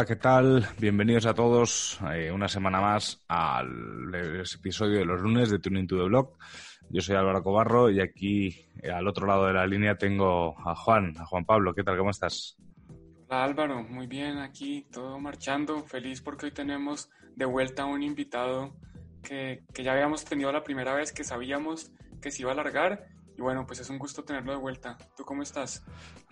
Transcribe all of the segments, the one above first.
Hola, ¿qué tal? Bienvenidos a todos eh, una semana más al episodio de los lunes de Tuning to the Blog. Yo soy Álvaro Cobarro y aquí eh, al otro lado de la línea tengo a Juan, a Juan Pablo. ¿Qué tal? ¿Cómo estás? Hola Álvaro, muy bien aquí, todo marchando. Feliz porque hoy tenemos de vuelta un invitado que, que ya habíamos tenido la primera vez que sabíamos que se iba a alargar y bueno, pues es un gusto tenerlo de vuelta. ¿Tú cómo estás?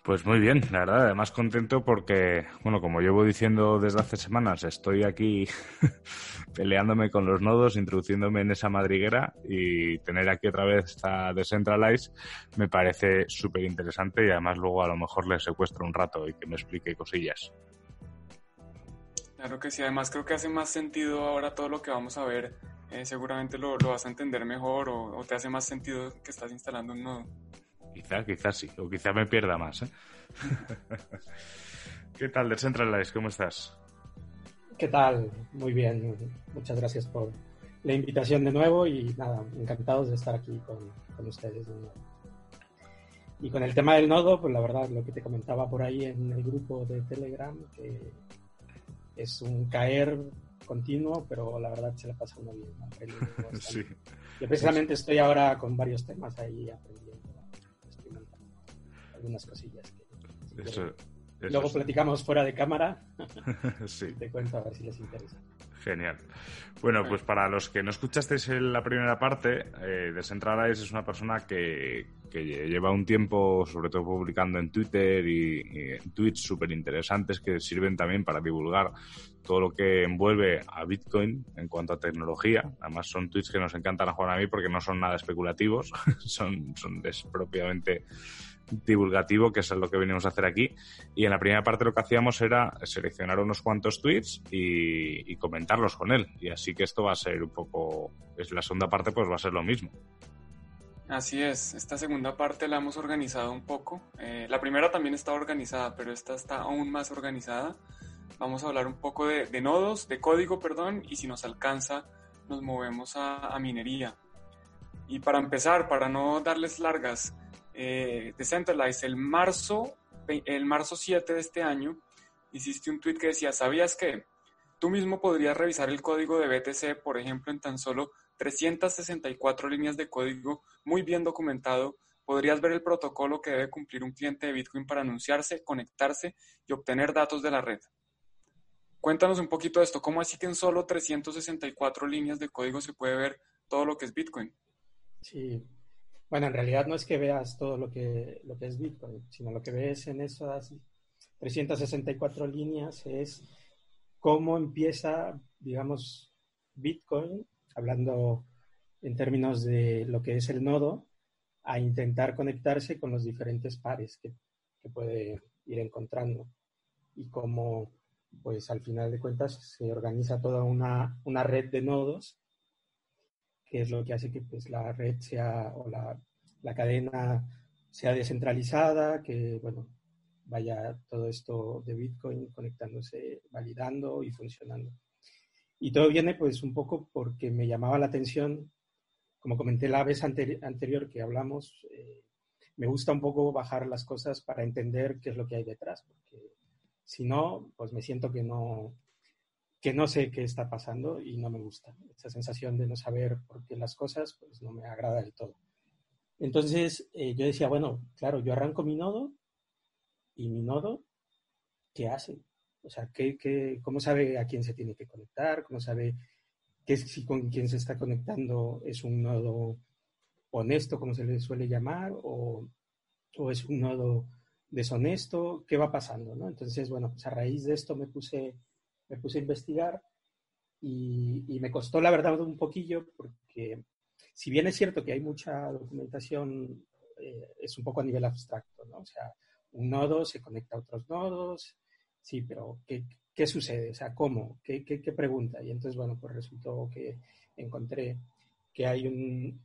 Pues muy bien, la verdad, además contento porque, bueno, como llevo diciendo desde hace semanas, estoy aquí peleándome con los nodos, introduciéndome en esa madriguera y tener aquí otra vez esta Decentralize me parece súper interesante y además luego a lo mejor le secuestro un rato y que me explique cosillas. Claro que sí, además creo que hace más sentido ahora todo lo que vamos a ver eh, seguramente lo, lo, vas a entender mejor o, te hace más sentido que estás instalando un nodo. Quizá, quizás sí, o quizá me pierda más. ¿eh? ¿Qué tal, Decentralize? ¿Cómo estás? ¿Qué tal? Muy bien. Muchas gracias por la invitación de nuevo y nada, encantados de estar aquí con, con ustedes de nuevo. Y con el tema del nodo, pues la verdad, lo que te comentaba por ahí en el grupo de Telegram, que es un caer continuo, pero la verdad se la pasa uno bien. sí. Yo precisamente estoy ahora con varios temas ahí aprendiendo, algunas cosillas. Luego platicamos fuera de cámara. sí. Te cuento a ver si les interesa. Genial. Bueno, pues para los que no escuchasteis en la primera parte, eh, Decentralize es una persona que, que, lleva un tiempo, sobre todo publicando en Twitter y, tweets súper interesantes que sirven también para divulgar todo lo que envuelve a Bitcoin en cuanto a tecnología. Además, son tweets que nos encantan a Juan a mí porque no son nada especulativos, son, son propiamente divulgativo, que es lo que venimos a hacer aquí. Y en la primera parte lo que hacíamos era seleccionar unos cuantos tweets y, comentarlos con él. Y así que esto va a ser un poco, es la segunda parte pues va a ser lo mismo. Así es, esta segunda parte la hemos organizado un poco. Eh, la primera también está organizada, pero esta está aún más organizada. Vamos a hablar un poco de, nodos, de código, perdón, y si nos alcanza, nos movemos a, minería. Y para empezar, para no darles largas, eh, Decentralize, el marzo, el marzo 7 de este año, hiciste un tweet que decía, ¿sabías que tú mismo podrías revisar el código de BTC, por ejemplo, en tan solo 364 líneas de código muy bien documentado? Podrías ver el protocolo que debe cumplir un cliente de Bitcoin para anunciarse, conectarse y obtener datos de la red. Cuéntanos un poquito de esto. ¿Cómo así que en solo 364 líneas de código se puede ver todo lo que es Bitcoin? Sí. Bueno, en realidad no es que veas todo lo que, lo que es Bitcoin, sino lo que ves en esas 364 líneas es cómo empieza, digamos, Bitcoin, hablando en términos de lo que es el nodo, a intentar conectarse con los diferentes pares que, que puede ir encontrando. Y cómo pues al final de cuentas se organiza toda una, una red de nodos, que es lo que hace que pues, la red sea o la, la cadena sea descentralizada, que bueno, vaya todo esto de Bitcoin conectándose, validando y funcionando. Y todo viene pues un poco porque me llamaba la atención, como comenté la vez anterior que hablamos, eh, me gusta un poco bajar las cosas para entender qué es lo que hay detrás, porque si no, pues me siento que no, que no sé qué está pasando y no me gusta. Esa sensación de no saber por qué las cosas, pues no me agrada del todo. Entonces eh, yo decía, bueno, claro, yo arranco mi nodo y mi nodo, ¿qué hace? O sea, ¿qué, qué, cómo sabe a quién se tiene que conectar? ¿Cómo sabe que si con quién se está conectando es un nodo honesto, como se le suele llamar, o, o es un nodo deshonesto, ¿qué va pasando? ¿no? Entonces, bueno, pues a raíz de esto me puse, me puse a investigar y, me costó la verdad un poquillo porque si bien es cierto que hay mucha documentación, eh, es un poco a nivel abstracto, ¿no? O sea, un nodo se conecta a otros nodos, sí, pero ¿qué, qué sucede? O sea, ¿cómo? ¿Qué, ¿Qué, qué, pregunta? Y entonces, bueno, pues resultó que encontré que hay un,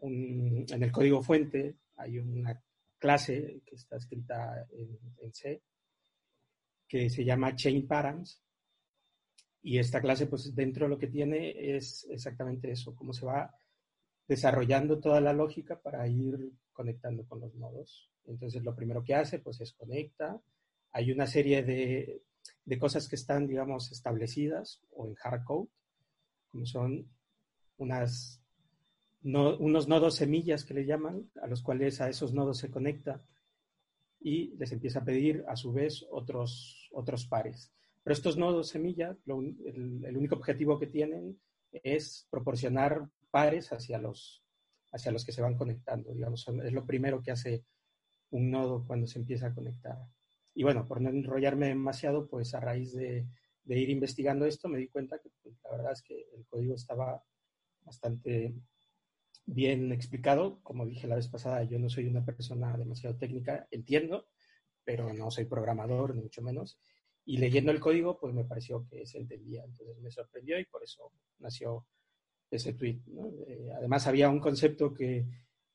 un en el código fuente, hay una clase que está escrita en, en C, que se llama Chain Params, y esta clase, pues dentro de lo que tiene es exactamente eso, cómo se va desarrollando toda la lógica para ir conectando con los nodos. Entonces, lo primero que hace, pues es conecta. Hay una serie de, de cosas que están, digamos, establecidas o en hardcode, como son unas, no, unos nodos semillas que le llaman, a los cuales a esos nodos se conecta y les empieza a pedir a su vez otros, otros pares. Pero estos nodos semilla, el, único objetivo que tienen es proporcionar pares hacia los, hacia los que se van conectando. Digamos, es lo primero que hace un nodo cuando se empieza a conectar. Y bueno, por no enrollarme demasiado, pues a raíz de, de ir investigando esto me di cuenta que pues, la verdad es que el código estaba bastante bien explicado. Como dije la vez pasada, yo no soy una persona demasiado técnica, entiendo, pero no soy programador, ni mucho menos. Y leyendo el código, pues me pareció que se entendía. Entonces me sorprendió y por eso nació ese tweet. ¿no? Eh, además, había un concepto que,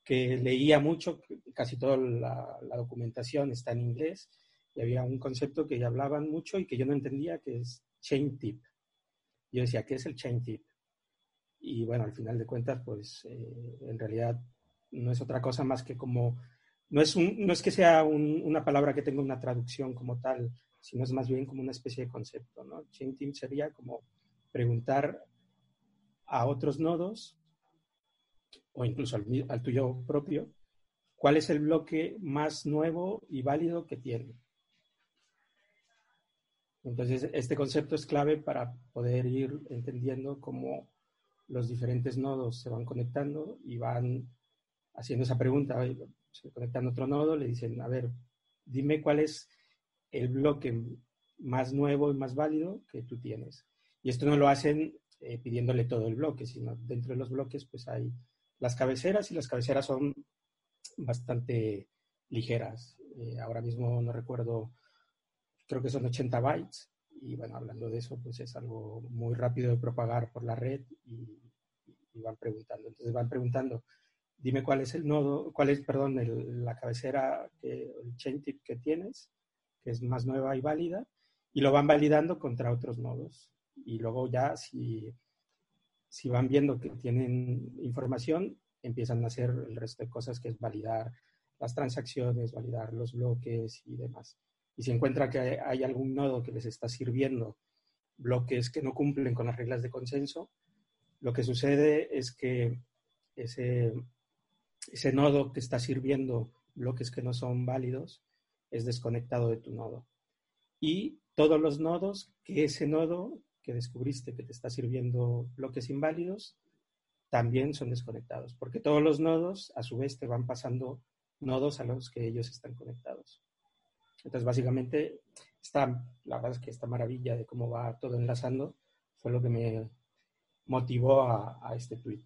que leía mucho, casi toda la, la, documentación está en inglés, y había un concepto que hablaban mucho y que yo no entendía, que es chain tip. Yo decía, ¿qué es el chain tip? Y bueno, al final de cuentas, pues eh, en realidad no es otra cosa más que como, no es, un, no es que sea un, una palabra que tenga una traducción como tal, sino es más bien como una especie de concepto, ¿no? Chain tip sería como preguntar a otros nodos o incluso al, al, tuyo propio, cuál es el bloque más nuevo y válido que tiene. Entonces, este concepto es clave para poder ir entendiendo cómo los diferentes nodos se van conectando y van haciendo esa pregunta. Se conectan otro nodo, le dicen, a ver, dime cuál es el bloque más nuevo y más válido que tú tienes. Y esto no lo hacen eh, pidiéndole todo el bloque, sino dentro de los bloques pues hay las cabeceras y las cabeceras son bastante ligeras. Eh, ahora mismo no recuerdo, creo que son 80 bytes y bueno, hablando de eso pues es algo muy rápido de propagar por la red y, y van preguntando. Entonces van preguntando, dime cuál es el nodo, cuál es, perdón, el, la cabecera, que, el chain tip que tienes, que es más nueva y válida, y lo van validando contra otros nodos y luego ya si, si van viendo que tienen información, empiezan a hacer el resto de cosas que es validar las transacciones, validar los bloques y demás. Y si encuentra que hay algún nodo que les está sirviendo bloques que no cumplen con las reglas de consenso, lo que sucede es que ese, ese nodo que está sirviendo bloques que no son válidos es desconectado de tu nodo. Y todos los nodos que ese nodo que descubriste que te está sirviendo bloques inválidos, también son desconectados, porque todos los nodos a su vez te van pasando nodos a los que ellos están conectados. Entonces, básicamente, esta, la verdad es que esta maravilla de cómo va todo enlazando fue lo que me motivó a, este tweet.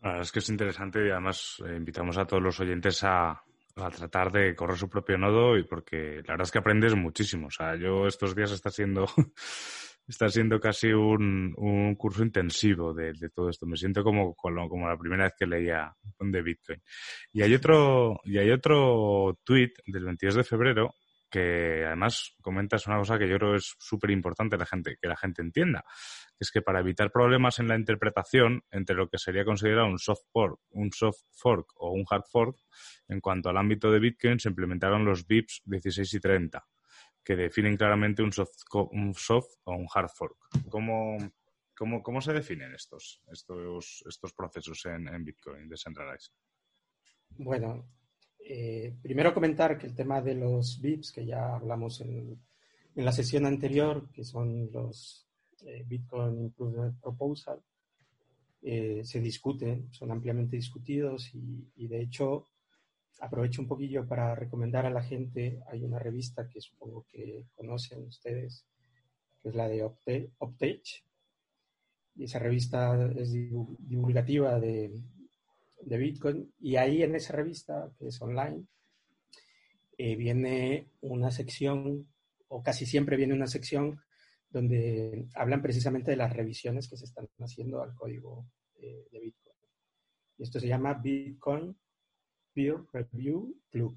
La verdad es que es interesante y además eh, invitamos a todos los oyentes a, a tratar de correr su propio nodo y porque la verdad es que aprendes muchísimo. O sea, yo estos días está siendo, está siendo casi un, un curso intensivo de, de, todo esto. Me siento como, como la primera vez que leía de Bitcoin. Y hay otro, y hay otro tweet del 22 de febrero que además comentas una cosa que yo creo es súper importante la gente, que la gente entienda es que para evitar problemas en la interpretación entre lo que sería considerado un soft fork, un soft fork o un hard fork, en cuanto al ámbito de Bitcoin se implementaron los BIPs 16 y 30, que definen claramente un soft, un soft o un hard fork. ¿Cómo, cómo, cómo se definen estos, estos, estos procesos en, en Bitcoin Decentralized? Bueno, eh, primero comentar que el tema de los BIPs, que ya hablamos en, en la sesión anterior, que son los eh, Bitcoin Improvement Proposal, eh, se discuten, son ampliamente discutidos y, y, de hecho aprovecho un poquillo para recomendar a la gente, hay una revista que supongo que conocen ustedes, que es la de Opte, Optech, y esa revista es divulgativa de, de Bitcoin, y ahí en esa revista, que es online, eh, viene una sección, o casi siempre viene una sección donde hablan precisamente de las revisiones que se están haciendo al código eh, de Bitcoin. Y esto se llama Bitcoin Peer Review Club.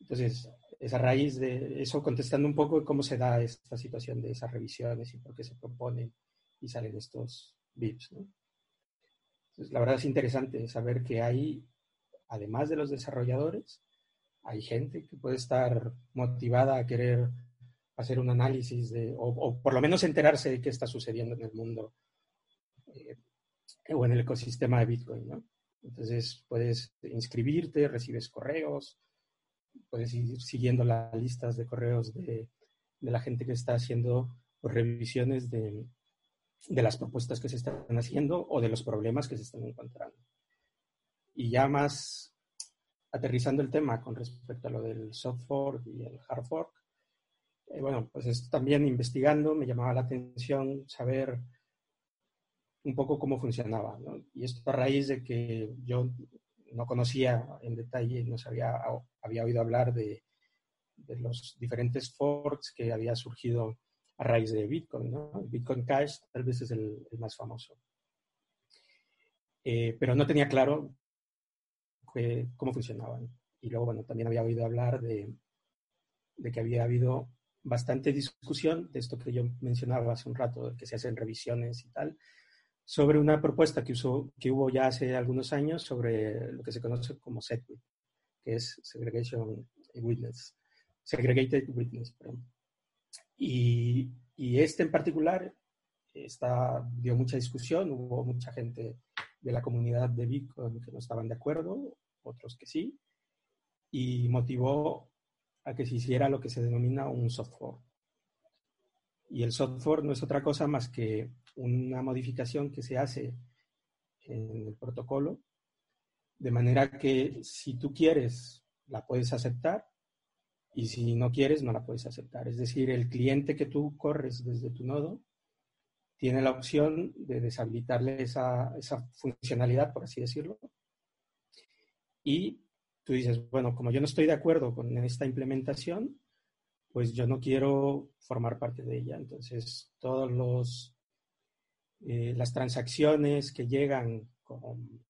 Entonces, es a raíz de eso, contestando un poco cómo se da esta situación de esas revisiones y por qué se proponen y salen estos VIPs. La verdad es interesante saber que hay, además de los desarrolladores, hay gente que puede estar motivada a querer hacer un análisis de, o, por lo menos enterarse de qué está sucediendo en el mundo eh, o en el ecosistema de Bitcoin, ¿no? Entonces puedes inscribirte, recibes correos, puedes ir siguiendo las listas de correos de, la gente que está haciendo revisiones de, de, las propuestas que se están haciendo o de los problemas que se están encontrando. Y ya más aterrizando el tema con respecto a lo del soft fork y el hard fork, eh, bueno, pues también investigando me llamaba la atención saber un poco cómo funcionaba. Y esto a raíz de que yo no conocía en detalle, no sabía, había oído hablar de, de los diferentes forks que había surgido a raíz de Bitcoin. ¿no? Bitcoin Cash tal vez es el, más famoso. Eh, pero no tenía claro cómo funcionaban. Y luego, bueno, también había oído hablar de, que había habido bastante discusión de esto que yo mencionaba hace un rato, que se hacen revisiones y tal, sobre una propuesta que, que hubo ya hace algunos años sobre lo que se conoce como SETWIT, que es Segregation Witness, Segregated Witness. Y, este en particular está, dio mucha discusión, hubo mucha gente de la comunidad de Bitcoin que no estaban de acuerdo, otros que sí, y motivó a que se hiciera lo que se denomina un software. Y el software no es otra cosa más que una modificación que se hace en el protocolo, de manera que si tú quieres, la puedes aceptar y si no quieres, no la puedes aceptar. Es decir, el cliente que tú corres desde tu nodo tiene la opción de deshabilitarle esa, esa funcionalidad, por así decirlo, y tú dices, bueno, como yo no estoy de acuerdo con esta implementación, pues yo no quiero formar parte de ella. Entonces, todos los eh, las transacciones que llegan con,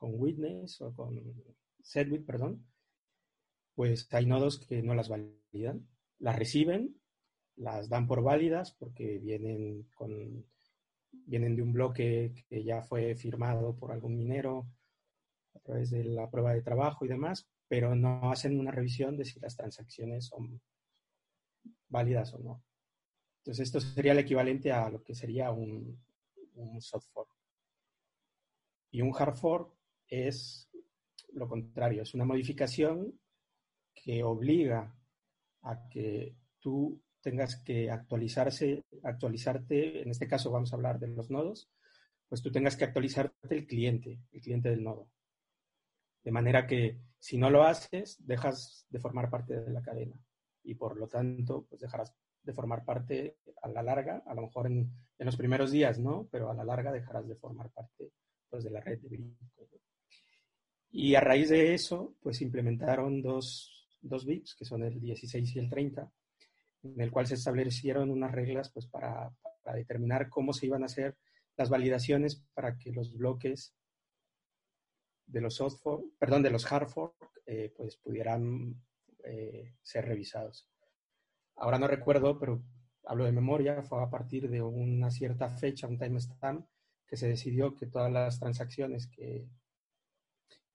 Witness o con Segwit, perdón, pues hay nodos que no las validan, las reciben, las dan por válidas porque vienen con vienen de un bloque que ya fue firmado por algún minero a través de la prueba de trabajo y demás, pero no hacen una revisión de si las transacciones son válidas o no. Entonces, esto sería el equivalente a lo que sería un, un soft fork. Y un hard fork es lo contrario, es una modificación que obliga a que tú tengas que actualizarse, actualizarte, en este caso vamos a hablar de los nodos, pues tú tengas que actualizarte el cliente, el cliente del nodo. De manera que si no lo haces, dejas de formar parte de la cadena y por lo tanto, pues dejarás de formar parte a la larga, a lo mejor en, los primeros días, ¿no? Pero a la larga dejarás de formar parte pues, de la red de Bitcoin. Y a raíz de eso, pues implementaron dos, dos VIPs, que son el 16 y el 30, en el cual se establecieron unas reglas pues, para, para determinar cómo se iban a hacer las validaciones para que los bloques de los soft fork, perdón, de los hard fork, eh, pues pudieran eh, ser revisados. Ahora no recuerdo, pero hablo de memoria, fue a partir de una cierta fecha, un timestamp, que se decidió que todas las transacciones que,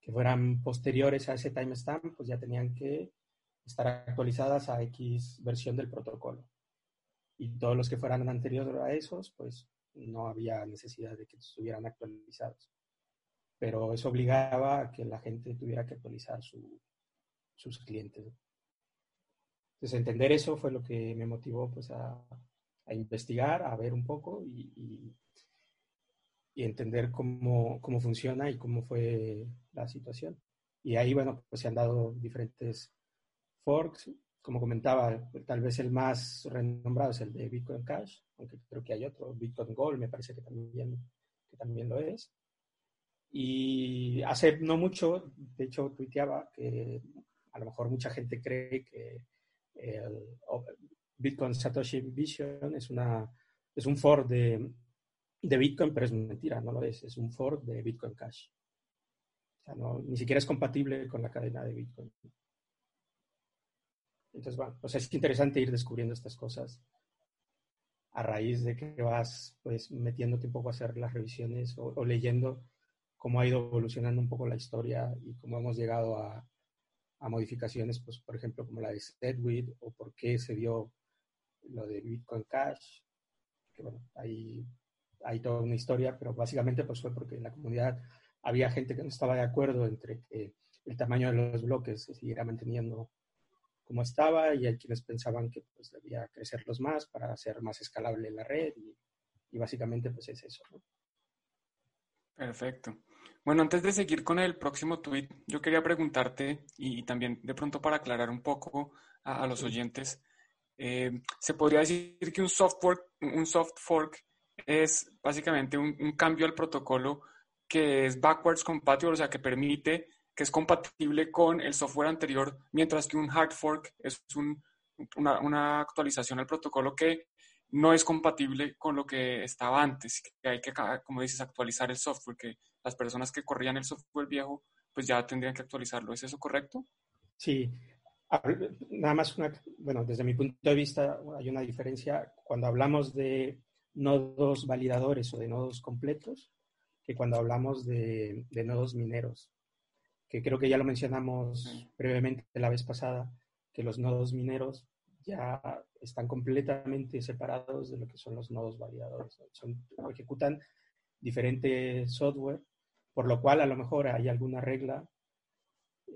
que fueran posteriores a ese timestamp, pues ya tenían que estar actualizadas a X versión del protocolo. Y todos los que fueran anteriores a esos, pues no había necesidad de que estuvieran actualizados pero eso obligaba a que la gente tuviera que actualizar sus clientes. Entonces, entender eso fue lo que me motivó pues, a, investigar, a ver un poco y, y, entender cómo, cómo, funciona y cómo fue la situación. Y ahí, bueno, pues se han dado diferentes forks. Como comentaba, tal vez el más renombrado es el de Bitcoin Cash, aunque creo que hay otro, Bitcoin Gold, me parece que también, que también lo es. Y hace no mucho, de hecho, tuiteaba que a lo mejor mucha gente cree que el Bitcoin Satoshi Vision es, una, es un fork de, de Bitcoin, pero es mentira, no lo es, es un fork de Bitcoin Cash. O sea, ni siquiera es compatible con la cadena de Bitcoin. Entonces, bueno, pues es interesante ir descubriendo estas cosas a raíz de que vas pues metiéndote un poco a hacer las revisiones o, leyendo cómo ha ido evolucionando un poco la historia y cómo hemos llegado a, a modificaciones, pues por ejemplo como la de Sedwit o por qué se dio lo de Bitcoin Cash, que bueno, hay, hay toda una historia, pero básicamente pues fue porque en la comunidad había gente que no estaba de acuerdo entre que el tamaño de los bloques se siguiera manteniendo como estaba y hay quienes pensaban que pues, debía crecerlos más para hacer más escalable la red y, básicamente pues es eso. Perfecto. Bueno, antes de seguir con el próximo tweet, yo quería preguntarte y, también de pronto para aclarar un poco a, los oyentes, eh, ¿se podría decir que un software, un soft fork es básicamente un, un cambio al protocolo que es backwards compatible, o sea, que permite que es compatible con el software anterior, mientras que un hard fork es una, actualización al protocolo que no es compatible con lo que estaba antes, que hay que, como dices, actualizar el software, que las personas que corrían el software viejo, pues ya tendrían que actualizarlo. ¿Es eso correcto? Sí. Nada más, bueno, desde mi punto de vista hay una diferencia cuando hablamos de nodos validadores o de nodos completos que cuando hablamos de nodos mineros que creo que ya lo mencionamos brevemente la vez pasada, que los nodos mineros ya están completamente separados de lo que son los nodos validadores. Son, ejecutan diferente software, por lo cual a lo mejor hay alguna regla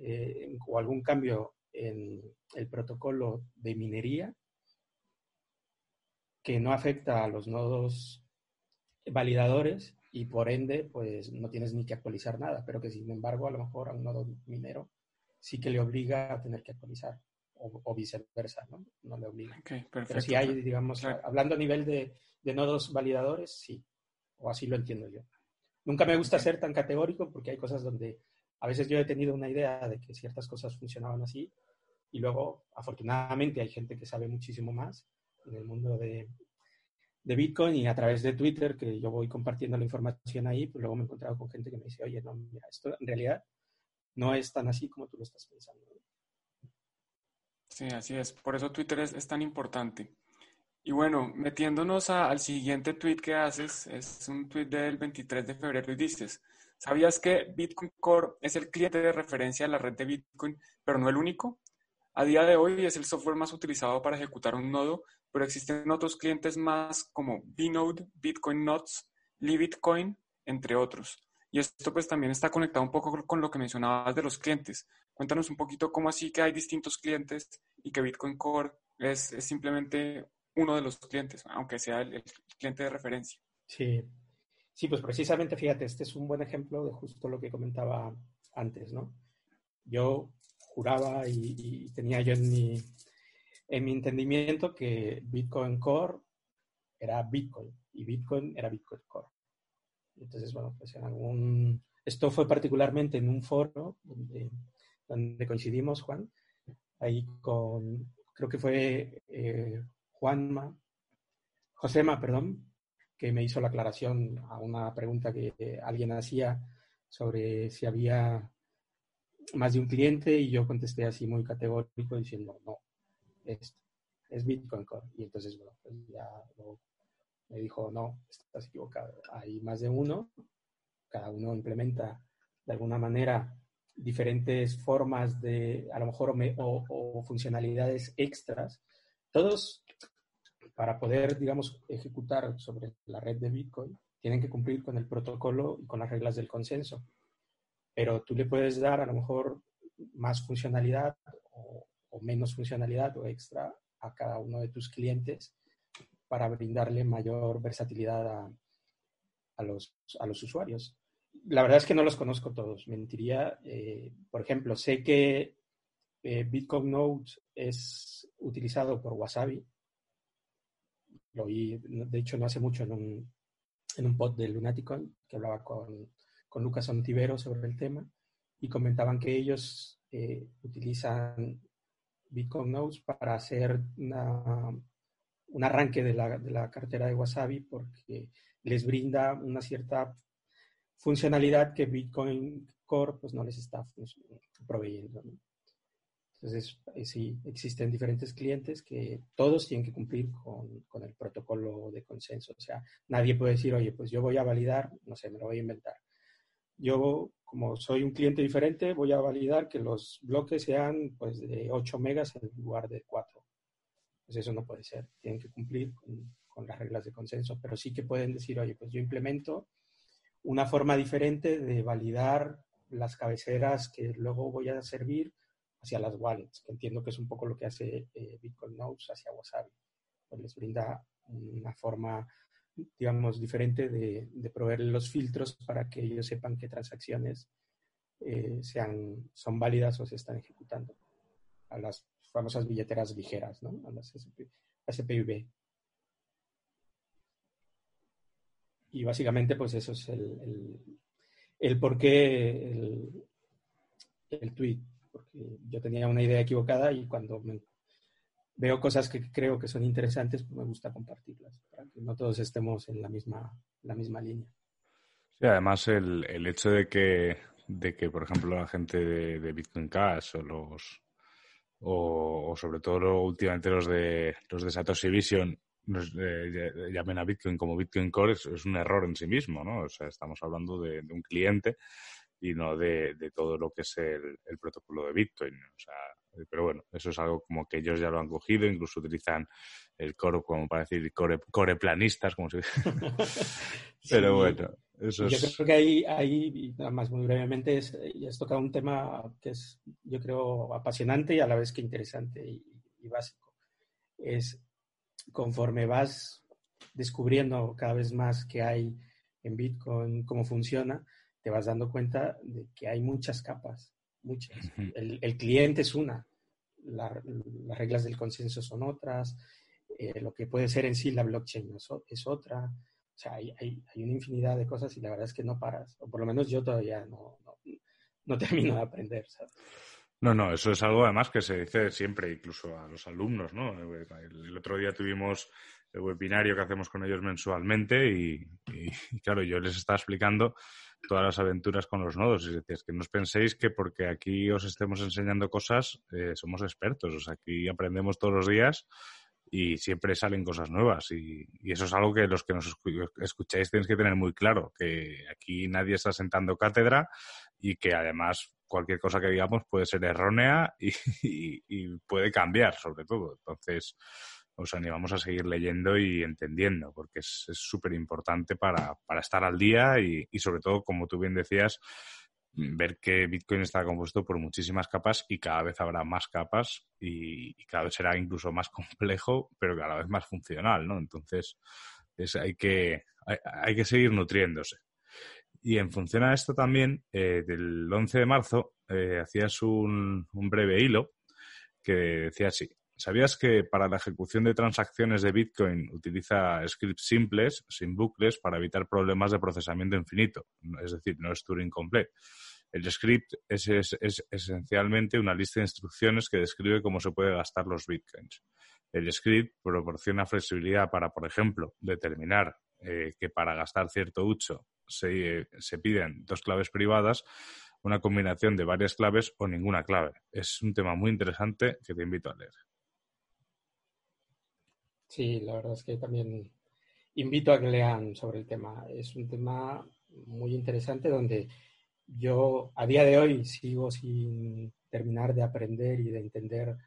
eh, o algún cambio en el protocolo de minería que no afecta a los nodos validadores y por ende, pues no tienes ni que actualizar nada, pero que sin embargo a lo mejor a un nodo minero sí que le obliga a tener que actualizar o, viceversa, ¿no? No le obliga. pero si hay, digamos, hablando a nivel de, de, nodos validadores, sí, o así lo entiendo yo. Nunca me gusta ser tan categórico porque hay cosas donde a veces yo he tenido una idea de que ciertas cosas funcionaban así y luego, afortunadamente, hay gente que sabe muchísimo más en el mundo de, de Bitcoin y a través de Twitter, que yo voy compartiendo la información ahí, pues luego me he encontrado con gente que me dice, oye, no, mira, esto en realidad no es tan así como tú lo estás pensando. Sí, así es. Por eso Twitter es, tan importante. Y bueno, metiéndonos al siguiente tweet que haces, es un tweet del 23 de febrero y dices, ¿sabías que Bitcoin Core es el cliente de referencia de la red de Bitcoin, pero no el único? A día de hoy es el software más utilizado para ejecutar un nodo pero existen otros clientes más como Bnode, Bitcoin Notes, LibitCoin, entre otros. Y esto pues también está conectado un poco con lo que mencionabas de los clientes. Cuéntanos un poquito cómo así que hay distintos clientes y que Bitcoin Core es, simplemente uno de los clientes, aunque sea el, cliente de referencia. Sí. sí, pues precisamente fíjate, este es un buen ejemplo de justo lo que comentaba antes, ¿no? Yo juraba y, y tenía yo en mi, en mi entendimiento que Bitcoin Core era Bitcoin y Bitcoin era Bitcoin Core. Entonces, bueno, pues en algún... Esto fue particularmente en un foro donde, coincidimos, Juan, ahí con, creo que fue eh, Juanma, Josema, perdón, que me hizo la aclaración a una pregunta que alguien hacía sobre si había más de un cliente y yo contesté así muy categórico diciendo, no, es, es Bitcoin Core. Y entonces, bueno, pues ya me dijo, no, estás equivocado. Hay más de uno, cada uno implementa de alguna manera diferentes formas de, a lo mejor, o, funcionalidades extras, todos para poder, digamos, ejecutar sobre la red de Bitcoin, tienen que cumplir con el protocolo y con las reglas del consenso. Pero tú le puedes dar a lo mejor más funcionalidad o, menos funcionalidad o extra a cada uno de tus clientes para brindarle mayor versatilidad a, a, los, a los usuarios. La verdad es que no los conozco todos, mentiría. Eh, por ejemplo, sé que eh, Bitcoin Notes es utilizado por Wasabi. Lo oí, de hecho, no hace mucho en un, en un pod de Lunaticon que hablaba con, con Lucas Ontivero sobre el tema y comentaban que ellos eh, utilizan Bitcoin Nodes para hacer un arranque de la, de la, cartera de Wasabi porque les brinda una cierta funcionalidad que Bitcoin Core pues, no les está proveyendo. Entonces, eh, sí, existen diferentes clientes que todos tienen que cumplir con, con, el protocolo de consenso. O sea, nadie puede decir, oye, pues yo voy a validar, no sé, me lo voy a inventar. Yo, como soy un cliente diferente, voy a validar que los bloques sean pues, de 8 megas en lugar de 4. Pues eso no puede ser. Tienen que cumplir con, las reglas de consenso, pero sí que pueden decir, oye, pues yo implemento una forma diferente de validar las cabeceras que luego voy a servir hacia las wallets, que entiendo que es un poco lo que hace eh, Bitcoin Notes hacia Wasabi. Pues les brinda una forma, digamos, diferente de, de proveer los filtros para que ellos sepan qué transacciones eh, sean, son válidas o se están ejecutando. A las famosas billeteras ligeras, ¿no? A las SPV. Y básicamente, pues eso es el, el, el por qué el, el tweet porque yo tenía una idea equivocada y cuando veo cosas que creo que son interesantes, pues me gusta compartirlas, para que no todos estemos en la misma, la misma línea. Sí, además el, el hecho de que, de que, por ejemplo, la gente de, Bitcoin Cash o los o, sobre todo últimamente los de los de Satoshi Vision nos eh, llamen a Bitcoin como Bitcoin Core es, un error en sí mismo, ¿no? O sea, estamos hablando de un cliente y no de, de todo lo que es el, el, protocolo de Bitcoin. O sea, pero bueno, eso es algo como que ellos ya lo han cogido, incluso utilizan el core como para decir core, core planistas, como se dice. pero bueno, eso es... Yo creo que ahí, ahí, nada más muy brevemente, es, has tocado un tema que es, yo creo, apasionante y a la vez que interesante y, y básico. Es conforme vas descubriendo cada vez más que hay en Bitcoin, cómo funciona, te vas dando cuenta de que hay muchas capas, muchas. El, el cliente es una, la, las reglas del consenso son otras, eh, lo que puede ser en sí la blockchain es, es otra. O sea, hay, hay, hay, una infinidad de cosas y la verdad es que no paras, o por lo menos yo todavía no, no, no termino de aprender, ¿sabes? No, no, eso es algo además que se dice siempre, incluso a los alumnos, ¿no? El otro día tuvimos el webinario que hacemos con ellos mensualmente y, y, y claro, yo les estaba explicando todas las aventuras con los nodos. Es decir, que no os penséis que porque aquí os estemos enseñando cosas, eh, somos expertos. O sea, aquí aprendemos todos los días y siempre salen cosas nuevas. Y, y, eso es algo que los que nos escucháis tenéis que tener muy claro, que aquí nadie está sentando cátedra y que además cualquier cosa que digamos puede ser errónea y, y, y puede cambiar sobre todo. Entonces, os animamos a seguir leyendo y entendiendo, porque es súper importante para, para, estar al día y, y, sobre todo, como tú bien decías, ver que Bitcoin está compuesto por muchísimas capas y cada vez habrá más capas y, cada vez será incluso más complejo, pero cada vez más funcional, ¿no? Entonces, es, hay, que, hay, hay que seguir nutriéndose. Y en función a esto también, eh, del 11 de marzo, eh, hacías un, un breve hilo que decía así, ¿Sabías que para la ejecución de transacciones de Bitcoin utiliza scripts simples, sin bucles, para evitar problemas de procesamiento infinito? Es decir, no es Turing completo. El script es, es, es, esencialmente una lista de instrucciones que describe cómo se puede gastar los bitcoins. El script proporciona flexibilidad para, por ejemplo, determinar eh, que para gastar cierto uso se piden dos claves privadas, una combinación de varias claves o ninguna clave. Es un tema muy interesante que te invito a leer. Sí, la verdad es que también invito a que lean sobre el tema. Es un tema muy interesante donde yo a día de hoy sigo sin terminar de aprender y de entender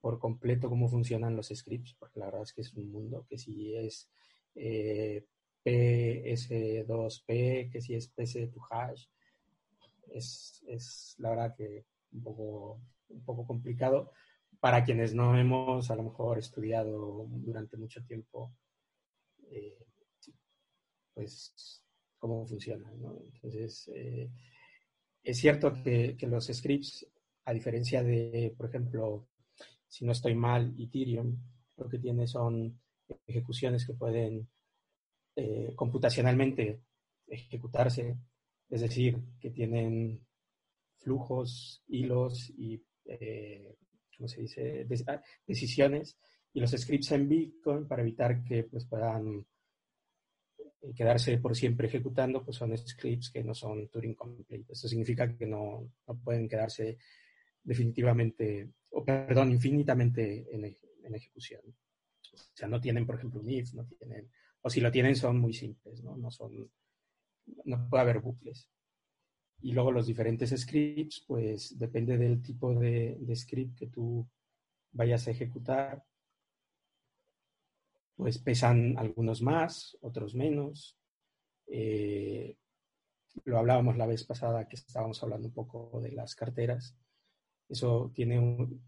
por completo cómo funcionan los scripts, porque la verdad es que es un mundo que si es eh, PS2P, que si es PC2Hash, es, es la verdad que un poco, un poco complicado para quienes no hemos a lo mejor estudiado durante mucho tiempo, eh, pues cómo funciona. Entonces, eh, es cierto que, los scripts, a diferencia de, por ejemplo, si no estoy mal, Ethereum, lo que tiene son ejecuciones que pueden eh, computacionalmente ejecutarse, es decir, que tienen flujos, hilos y, ¿cómo se dice?, ah, decisiones y los scripts en Bitcoin para evitar que pues, puedan quedarse por siempre ejecutando, pues son scripts que no son Turing complete. Esto significa que no, no pueden quedarse definitivamente, o perdón, infinitamente en, en, ejecución. O sea, no tienen, por ejemplo, un if, no tienen, o si lo tienen son muy simples, ¿no? No son, no puede haber bucles. Y luego los diferentes scripts, pues depende del tipo de, script que tú vayas a ejecutar, pues pesan algunos más, otros menos. Eh, lo hablábamos la vez pasada que estábamos hablando un poco de las carteras. Eso tiene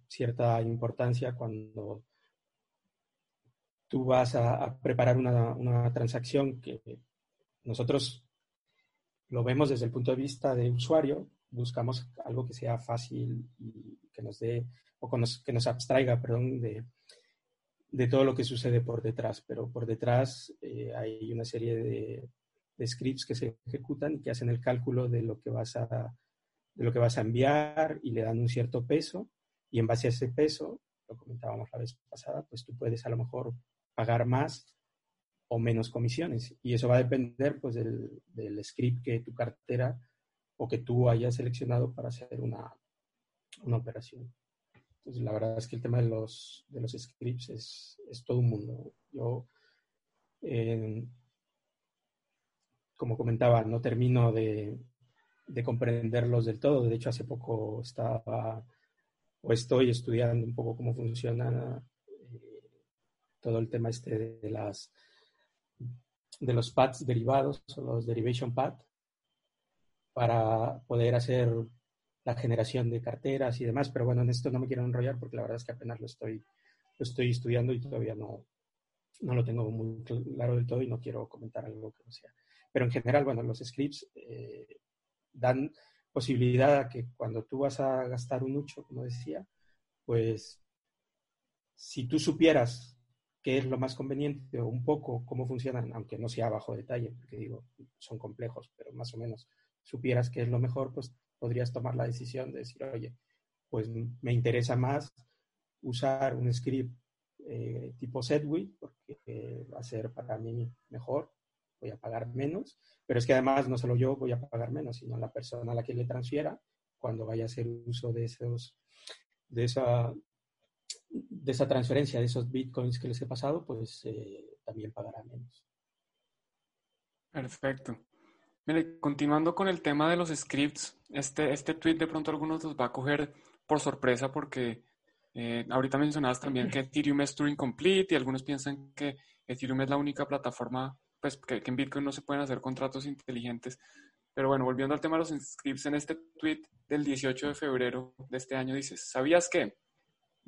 cierta importancia cuando tú vas a, preparar una, una, transacción que nosotros lo vemos desde el punto de vista de usuario, buscamos algo que sea fácil y que nos dé, o que nos abstraiga, perdón, de, de todo lo que sucede por detrás, pero por detrás eh, hay una serie de, scripts que se ejecutan y que hacen el cálculo de lo que vas a de lo que vas a enviar y le dan un cierto peso. Y en base a ese peso, lo comentábamos la vez pasada, pues tú puedes a lo mejor pagar más o menos comisiones y eso va a depender pues del, del script que tu cartera o que tú hayas seleccionado para hacer una, una operación. Entonces, la verdad es que el tema de los, de los scripts es, es todo un mundo. Yo, como comentaba, no termino de, de, comprenderlos del todo. De hecho, hace poco estaba o estoy estudiando un poco cómo funciona eh, todo el tema este de, las de los paths derivados o los derivation paths para poder hacer la generación de carteras y demás, pero bueno, en esto no me quiero enrollar porque la verdad es que apenas lo estoy, lo estoy estudiando y todavía no, no lo tengo muy claro del todo y no quiero comentar algo que no sea. Pero en general, bueno, los scripts eh, dan posibilidad a que cuando tú vas a gastar un mucho, como decía, pues si tú supieras qué es lo más conveniente o un poco cómo funcionan, aunque no sea bajo detalle, porque digo, son complejos, pero más o menos supieras qué es lo mejor, pues podrías tomar la decisión de decir, oye, pues me interesa más usar un script eh, tipo Segwit porque va a ser para mí mejor, voy a pagar menos, pero es que además no solo yo voy a pagar menos, sino la persona a la que le transfiera cuando vaya a hacer uso de esos de esa de esa transferencia de esos bitcoins que les he pasado, pues eh, también pagará menos. Perfecto continuando con el tema de los scripts, este, este tweet de pronto algunos los va a coger por sorpresa porque eh, ahorita mencionabas también que Ethereum es Turing Complete y algunos piensan que Ethereum es la única plataforma, pues que, en Bitcoin no se pueden hacer contratos inteligentes. Pero bueno, volviendo al tema de los scripts, en este tweet del 18 de febrero de este año dices, ¿sabías que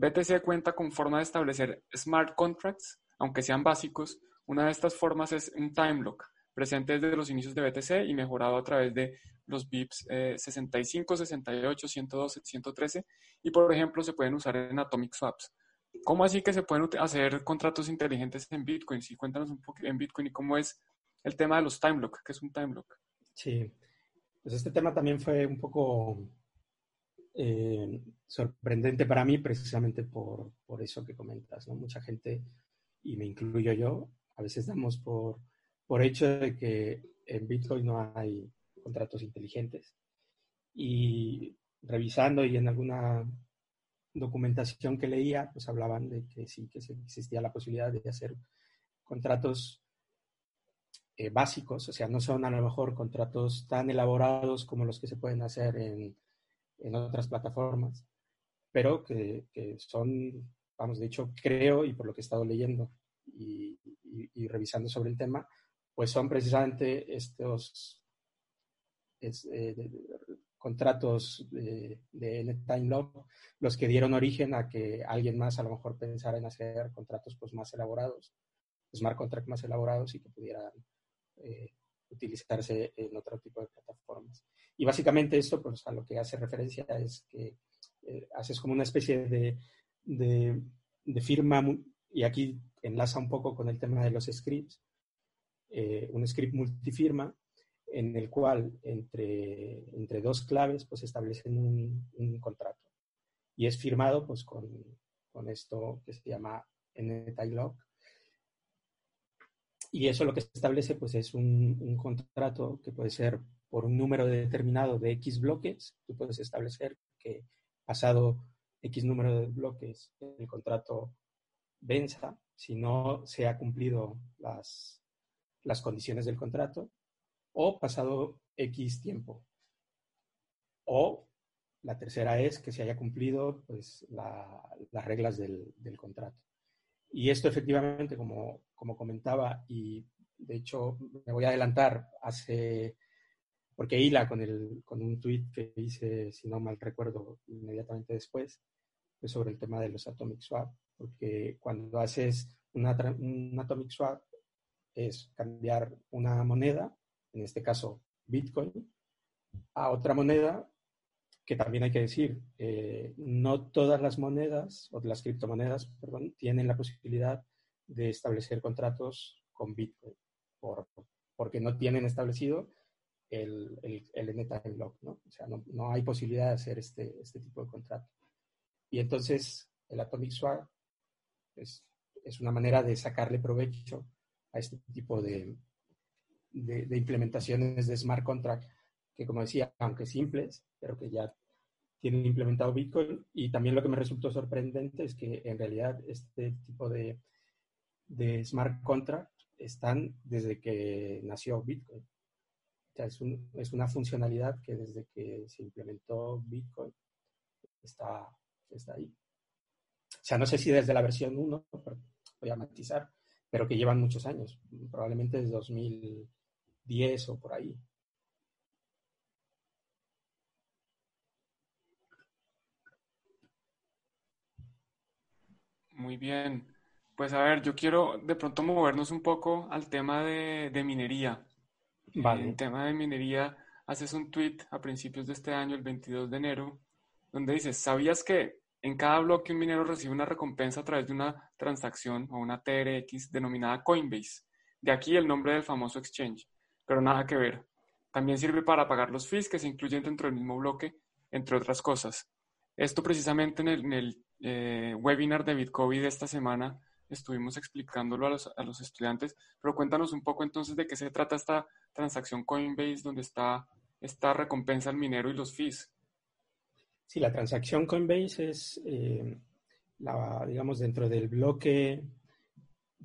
BTC cuenta con forma de establecer smart contracts, aunque sean básicos? Una de estas formas es un time lock presente desde los inicios de BTC y mejorado a través de los VIPs 65, 68, 112, 113 y por ejemplo se pueden usar en Atomic Swaps. ¿Cómo así que se pueden hacer contratos inteligentes en Bitcoin? Sí, cuéntanos un poco en Bitcoin y cómo es el tema de los time lock, ¿qué es un time lock? Sí, pues este tema también fue un poco eh, sorprendente para mí precisamente por, por eso que comentas, ¿no? Mucha gente, y me incluyo yo, a veces damos por por hecho de que en Bitcoin no hay contratos inteligentes. Y revisando y en alguna documentación que leía, pues hablaban de que sí, que existía la posibilidad de hacer contratos eh, básicos, o sea, no son a lo mejor contratos tan elaborados como los que se pueden hacer en, en otras plataformas, pero que, que, son, vamos, de hecho, creo, y por lo que he estado leyendo y, revisando sobre el tema, pues son precisamente estos eh, contratos de, de Time Lock los que dieron origen a que alguien más a lo mejor pensara en hacer contratos pues, más elaborados, smart contracts más elaborados y que pudieran eh, utilizarse en otro tipo de plataformas. Y básicamente esto pues, a lo que hace referencia es que eh, haces como una especie de, de firma, y aquí enlaza un poco con el tema de los scripts, eh, un script multifirma en el cual entre, entre dos claves pues establecen un, contrato. Y es firmado pues con, con esto que se llama NTILOG. Y eso lo que establece pues es un, un, contrato que puede ser por un número determinado de X bloques. Tú puedes establecer que pasado X número de bloques el contrato venza si no se ha cumplido las, las condiciones del contrato o pasado X tiempo. O la tercera es que se haya cumplido pues, las reglas del, contrato. Y esto efectivamente, como, como comentaba, y de hecho me voy a adelantar, hace, porque Hila con, el, con un tweet que hice, si no mal recuerdo, inmediatamente después, sobre el tema de los atomic swap, porque cuando haces un atomic swap es cambiar una moneda en este caso Bitcoin, a otra moneda que también hay que decir, eh, no todas las monedas, o las criptomonedas, perdón, tienen la posibilidad de establecer contratos con Bitcoin, por, porque no tienen establecido el, el, el Block, ¿no? O sea, no, no, hay posibilidad de hacer este, este tipo de contrato. Y entonces el Atomic Swap es, es una manera de sacarle provecho a este tipo de, de, implementaciones de smart contract que, como decía, aunque simples, pero que ya tienen implementado Bitcoin. Y también lo que me resultó sorprendente es que en realidad este tipo de, de smart contract están desde que nació Bitcoin. O sea, es, es, una funcionalidad que desde que se implementó Bitcoin está, está ahí. O sea, no sé si desde la versión 1, voy a matizar, pero que llevan muchos años, probablemente desde 2000, 10 o por ahí. Muy bien. Pues a ver, yo quiero de pronto movernos un poco al tema de, minería. Vale. El tema de minería, haces un tweet a principios de este año, el 22 de enero, donde dices, ¿sabías que en cada bloque un minero recibe una recompensa a través de una transacción o una TRX denominada Coinbase? De aquí el nombre del famoso exchange pero nada que ver. También sirve para pagar los fees que se incluyen dentro del mismo bloque, entre otras cosas. Esto precisamente en el, eh, webinar de BitCovid de esta semana estuvimos explicándolo a los, a los, estudiantes, pero cuéntanos un poco entonces de qué se trata esta transacción Coinbase donde está esta recompensa al minero y los fees. Sí, la transacción Coinbase es, eh, la, digamos, dentro del bloque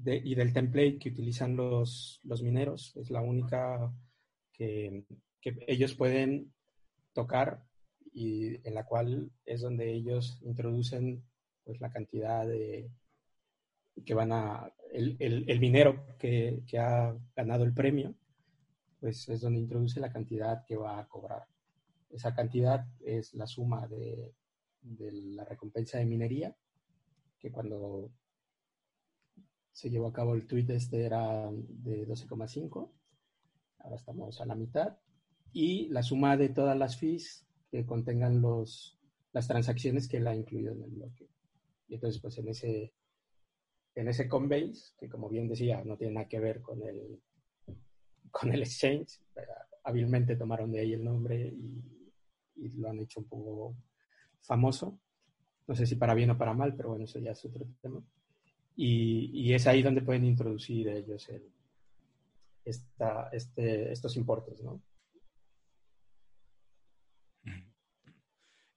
y del template que utilizan los, los mineros. Es la única que, que, ellos pueden tocar y en la cual es donde ellos introducen pues, la cantidad de que van a, el, el, el minero que, que, ha ganado el premio, pues es donde introduce la cantidad que va a cobrar. Esa cantidad es la suma de, de la recompensa de minería, que cuando se llevó a cabo el tweet este era de 12,5, ahora estamos a la mitad, y la suma de todas las fees que contengan los, las transacciones que él ha incluido en el bloque. Y entonces, pues en ese, en ese Coinbase, que como bien decía, no tiene nada que ver con el, con el exchange, hábilmente tomaron de ahí el nombre y, y, lo han hecho un poco famoso. No sé si para bien o para mal, pero bueno, eso ya es otro tema. Y, es ahí donde pueden introducir ellos el, este, estos importes, ¿no?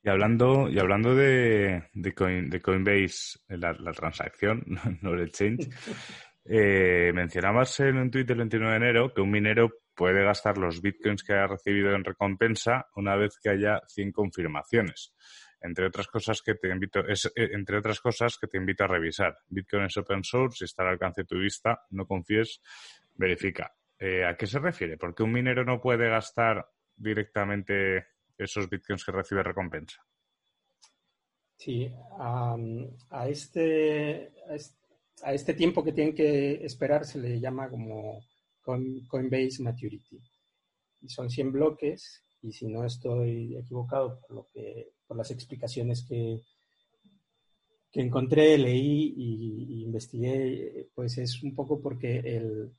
Y hablando, y hablando de, de, Coinbase, la, transacción, no el exchange, eh, mencionabas en un tuit del 29 de enero que un minero puede gastar los bitcoins que haya recibido en recompensa una vez que haya 100 confirmaciones entre otras cosas que te invito, es, eh, entre otras cosas que te invito a revisar. Bitcoin es open source está al alcance de tu vista, no confíes, verifica. Eh, ¿A qué se refiere? ¿Por qué un minero no puede gastar directamente esos bitcoins que recibe recompensa? Sí, a, este, a este tiempo que tienen que esperar se le llama como Coinbase Maturity. Y son 100 bloques y si no estoy equivocado por lo que por las explicaciones que, que encontré, leí y, investigué, pues es un poco porque el,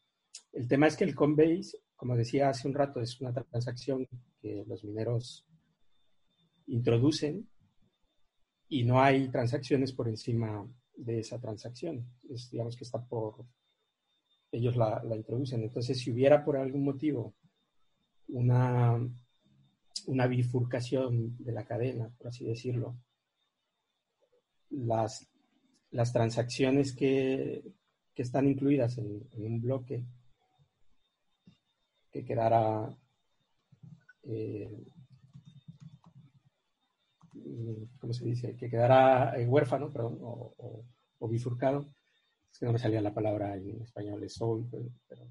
el, tema es que el Coinbase, como decía hace un rato, es una transacción que los mineros introducen y no hay transacciones por encima de esa transacción. Es, digamos que está por, ellos la, introducen. Entonces, si hubiera por algún motivo una, una bifurcación de la cadena, por así decirlo, las, las transacciones que, están incluidas en, un bloque que quedara eh, ¿cómo se dice? Que quedara eh, huérfano, perdón, o, bifurcado. Es que no me salía la palabra en español, es soul, pero,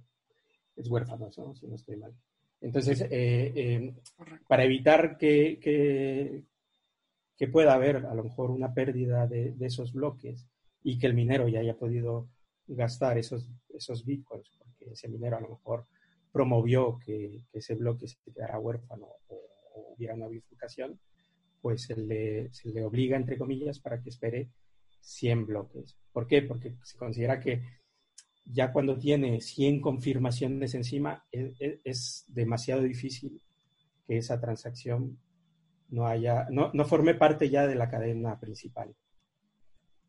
es huérfano, ¿no? si no estoy mal. Entonces, eh, eh, para evitar que, que, pueda haber a lo mejor una pérdida de, esos bloques y que el minero ya haya podido gastar esos, esos bitcoins, porque ese minero a lo mejor promovió que, ese bloque se quedara huérfano o, o hubiera una bifurcación, pues se le, se le obliga, entre comillas, para que espere 100 bloques. ¿Por qué? Porque se considera que ya cuando tiene 100 confirmaciones encima, es, es, demasiado difícil que esa transacción no haya, no, no, forme parte ya de la cadena principal.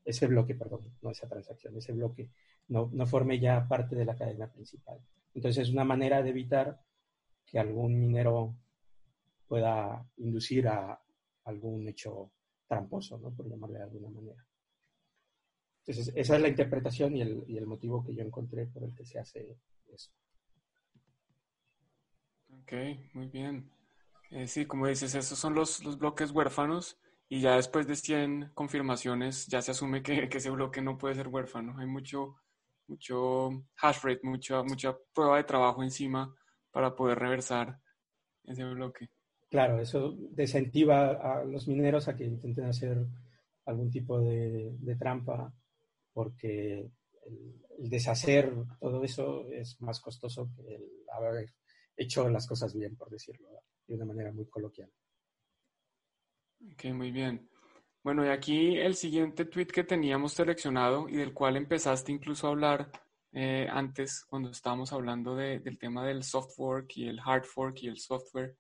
Ese bloque, perdón, no esa transacción, ese bloque no, no forme ya parte de la cadena principal. Entonces es una manera de evitar que algún minero pueda inducir a, algún hecho tramposo, ¿no? por llamarle de alguna manera. Entonces, esa es la interpretación y el, y el motivo que yo encontré por el que se hace eso. Ok, muy bien. Eh, sí, como dices, esos son los, los, bloques huérfanos y ya después de 100 confirmaciones ya se asume que, que, ese bloque no puede ser huérfano. Hay mucho, mucho hash rate, mucha, mucha prueba de trabajo encima para poder reversar ese bloque. Claro, eso desincentiva a los mineros a que intenten hacer algún tipo de, trampa porque el, deshacer todo eso es más costoso que el haber hecho las cosas bien, por decirlo de una manera muy coloquial. Ok, muy bien. Bueno, y aquí el siguiente tweet que teníamos seleccionado y del cual empezaste incluso a hablar eh, antes, cuando estábamos hablando del tema del soft fork y el hard fork y el software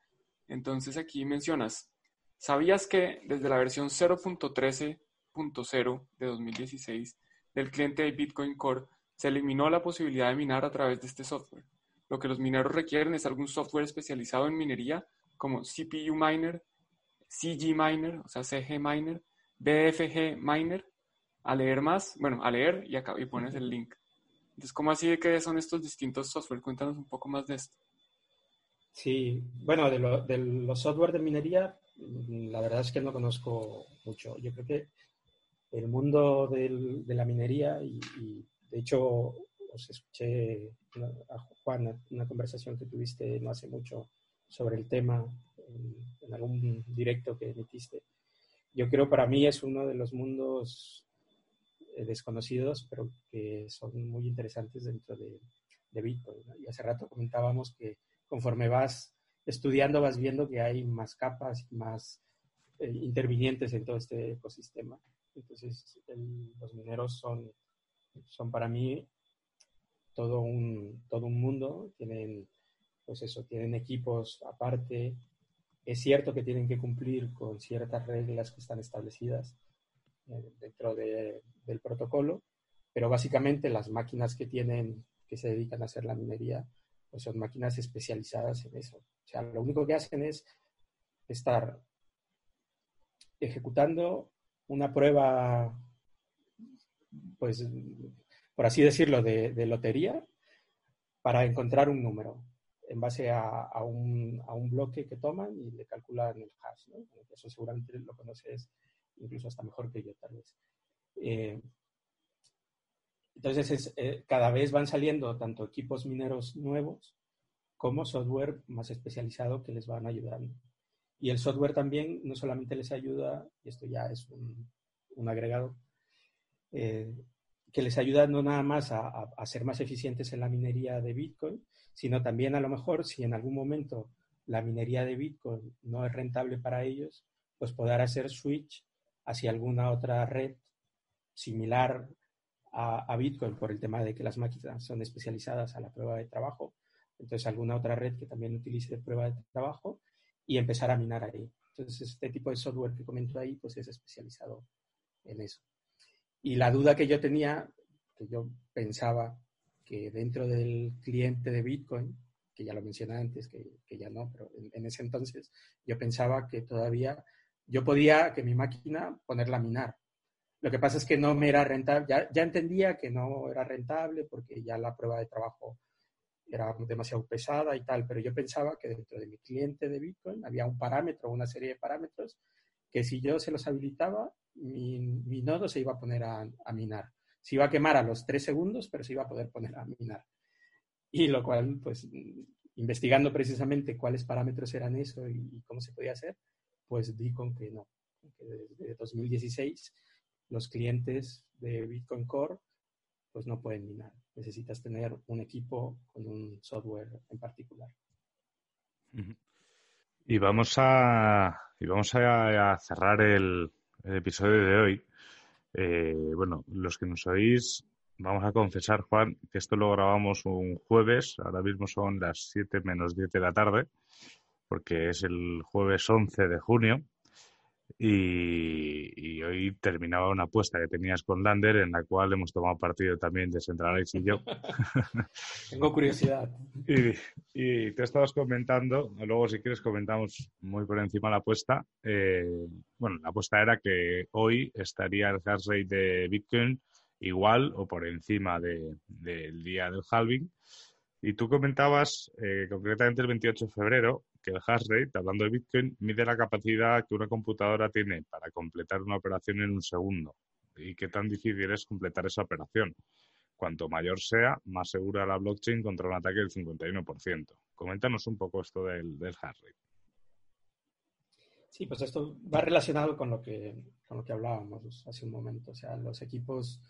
entonces aquí mencionas, ¿sabías que desde la versión 0.13.0 de 2016 del cliente de Bitcoin Core se eliminó la posibilidad de minar a través de este software? Lo que los mineros requieren es algún software especializado en minería como CPU Miner, CG Miner, o sea, CG Miner, BFG Miner, a leer más, bueno, a leer y, acá, y pones el link. Entonces, ¿cómo así de qué son estos distintos software? Cuéntanos un poco más de esto. Sí, bueno, de, los software de minería, la verdad es que no conozco mucho. Yo creo que el mundo de la minería, y, de hecho os escuché a Juan una conversación que tuviste no hace mucho sobre el tema en, algún directo que emitiste. Yo creo para mí es uno de los mundos eh, desconocidos, pero que son muy interesantes dentro de, Bitcoin. Y hace rato comentábamos que conforme vas estudiando, vas viendo que hay más capas, más eh, intervinientes en todo este ecosistema. Entonces, los mineros son, son para mí todo un, todo un mundo. Tienen, pues eso, tienen equipos aparte. Es cierto que tienen que cumplir con ciertas reglas que están establecidas eh, dentro del protocolo, pero básicamente las máquinas que tienen, que se dedican a hacer la minería, son máquinas especializadas en eso. O sea, lo único que hacen es estar ejecutando una prueba, pues, por así decirlo, de, lotería para encontrar un número en base a, un, bloque que toman y le calculan el hash. ¿no? Eso seguramente lo conoces incluso hasta mejor que yo, tal vez. Eh, entonces, eh, cada vez van saliendo tanto equipos mineros nuevos como software más especializado que les van ayudando. Y el software también no solamente les ayuda, esto ya es un, agregado, eh, que les ayuda no nada más a, a, ser más eficientes en la minería de Bitcoin, sino también a lo mejor si en algún momento la minería de Bitcoin no es rentable para ellos, pues poder hacer switch hacia alguna otra red similar a, Bitcoin por el tema de que las máquinas son especializadas a la prueba de trabajo, entonces alguna otra red que también utilice prueba de trabajo y empezar a minar ahí. Entonces, este tipo de software que comento ahí, pues es especializado en eso. Y la duda que yo tenía, que yo pensaba que dentro del cliente de Bitcoin, que ya lo mencioné antes, que, ya no, pero en, ese entonces yo pensaba que todavía yo podía que mi máquina ponerla a minar. Lo que pasa es que no me era rentable, ya, ya entendía que no era rentable porque ya la prueba de trabajo era demasiado pesada y tal, pero yo pensaba que dentro de mi cliente de Bitcoin había un parámetro, una serie de parámetros, que si yo se los habilitaba, mi, mi nodo se iba a poner a, a, minar. Se iba a quemar a los tres segundos, pero se iba a poder poner a minar. Y lo cual, pues, investigando precisamente cuáles parámetros eran eso y, cómo se podía hacer, pues di con que no, que desde 2016 los clientes de Bitcoin Core pues no pueden minar. Necesitas tener un equipo con un software en particular. Y vamos a, y vamos a, cerrar el, episodio de hoy. Eh, bueno, los que nos oís, vamos a confesar, Juan, que esto lo grabamos un jueves, ahora mismo son las 7 menos 10 de la tarde, porque es el jueves 11 de junio. Y, hoy terminaba una apuesta que tenías con Lander en la cual hemos tomado partido también de Centralize y yo. Tengo curiosidad. y, y, te estabas comentando, luego si quieres comentamos muy por encima la apuesta. Eh, bueno, la apuesta era que hoy estaría el hash rate de Bitcoin igual o por encima del día del halving. Y tú comentabas eh, concretamente el 28 de febrero que el hash rate, hablando de Bitcoin, mide la capacidad que una computadora tiene para completar una operación en un segundo. Y qué tan difícil es completar esa operación. Cuanto mayor sea, más segura la blockchain contra un ataque del 51%. Coméntanos un poco esto del, del hash rate. Sí, pues esto va relacionado con lo que, con lo que hablábamos hace un momento. O sea, los equipos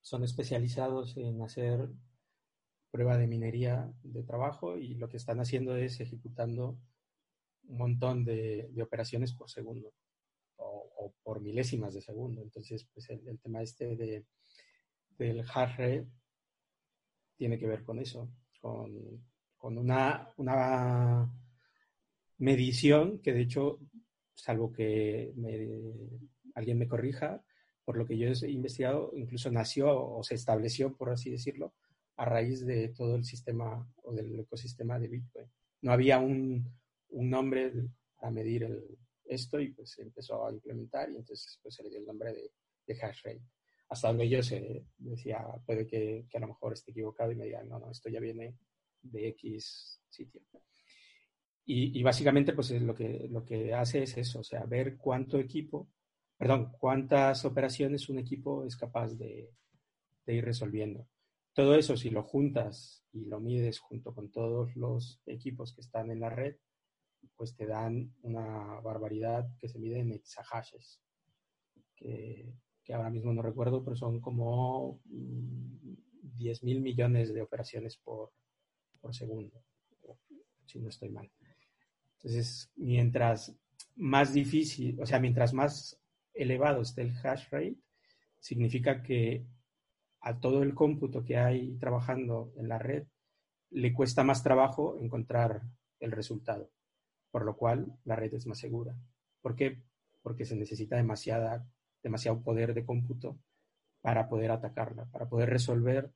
son especializados en hacer prueba de minería de trabajo y lo que están haciendo es ejecutando un montón de, operaciones por segundo o, por milésimas de segundo. Entonces, pues el, tema este de, del hash tiene que ver con eso, con, una, una, medición que de hecho, salvo que alguien me corrija, por lo que yo he investigado, incluso nació o se estableció, por así decirlo, a raíz de todo el sistema o del ecosistema de Bitcoin. No había un, un nombre a medir el, esto y pues se empezó a implementar y entonces pues se le dio el nombre de, de hash rate. Hasta donde yo se decía, puede que, que, a lo mejor esté equivocado y me digan, no, no, esto ya viene de X sitio. Y, y, básicamente pues lo que, lo que hace es eso, o sea, ver cuánto equipo, perdón, cuántas operaciones un equipo es capaz de, de ir resolviendo. Todo eso, si lo juntas y lo mides junto con todos los equipos que están en la red, pues te dan una barbaridad que se mide en exahashes, que, que ahora mismo no recuerdo, pero son como 10 mm, mil millones de operaciones por, por segundo, si no estoy mal. Entonces, mientras más difícil, o sea, mientras más elevado esté el hash rate, significa que a todo el cómputo que hay trabajando en la red, le cuesta más trabajo encontrar el resultado, por lo cual la red es más segura. ¿Por qué? Porque se necesita demasiada, demasiado poder de cómputo para poder atacarla, para poder resolver